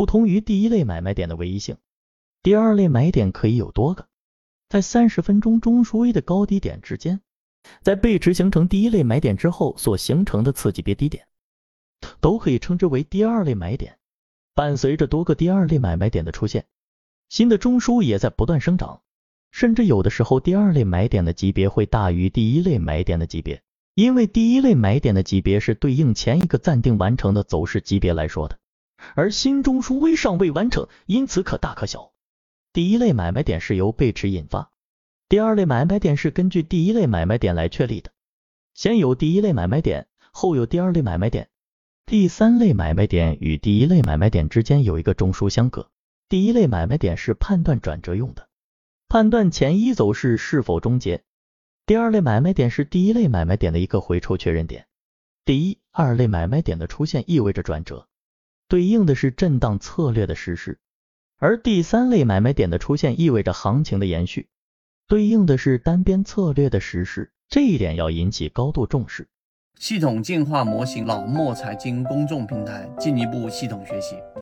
不同于第一类买卖点的唯一性，第二类买点可以有多个，在三十分钟中枢 A 的高低点之间，在背驰形成第一类买点之后所形成的次级别低点，都可以称之为第二类买点。伴随着多个第二类买卖点的出现，新的中枢也在不断生长，甚至有的时候第二类买点的级别会大于第一类买点的级别，因为第一类买点的级别是对应前一个暂定完成的走势级别来说的。而新中枢微尚未完成，因此可大可小。第一类买卖点是由背驰引发，第二类买卖点是根据第一类买卖点来确立的。先有第一类买卖点，后有第二类买卖点。第三类买卖点与第一类买卖点之间有一个中枢相隔。第一类买卖点是判断转折用的，判断前一走势是否终结。第二类买卖点是第一类买卖点的一个回抽确认点。第一、二类买卖点的出现意味着转折。对应的是震荡策略的实施，而第三类买卖点的出现意味着行情的延续，对应的是单边策略的实施，这一点要引起高度重视。系统进化模型老莫财经公众平台，进一步系统学习。